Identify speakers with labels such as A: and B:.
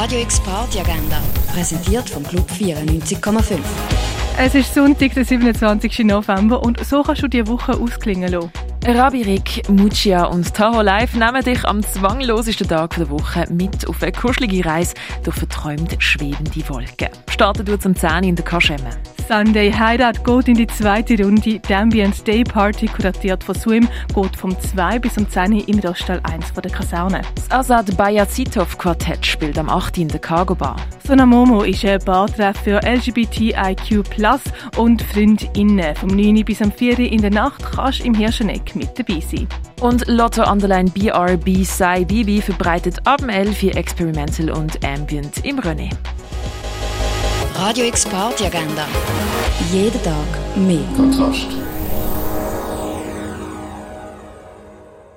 A: Radio X Party Agenda, präsentiert vom Club 94,5.
B: Es ist Sonntag, der 27. November und so kannst du die Woche ausklingen lassen.
C: Rabirik, Muccia und Tahoe Live nehmen dich am zwanglosesten Tag der Woche mit auf eine kuschelige Reise durch verträumt schwebende Wolken. Starten du zum 10 in der Kaschemme.
B: Sunday Hideout geht in die zweite Runde. Die Ambient Day Party, kuratiert von Swim, geht vom 2 bis um 10 Uhr im Roststall 1 von der Kaserne.
C: Das Azad Bayazitov Quartett spielt am 8. in der Cargo Bar.
B: Sonamomo ist ein Bartreff für LGBTIQ und FreundInnen. Vom 9 bis am 4 in der Nacht kannst du im Hirscheneck mit dabei sein.
C: Und Lotto Underline BRB Sai Bibi verbreitet ab 11 Experimental und Ambient im René.
A: Radio X Party Agenda. Jeden Tag mehr.
D: Kontrast.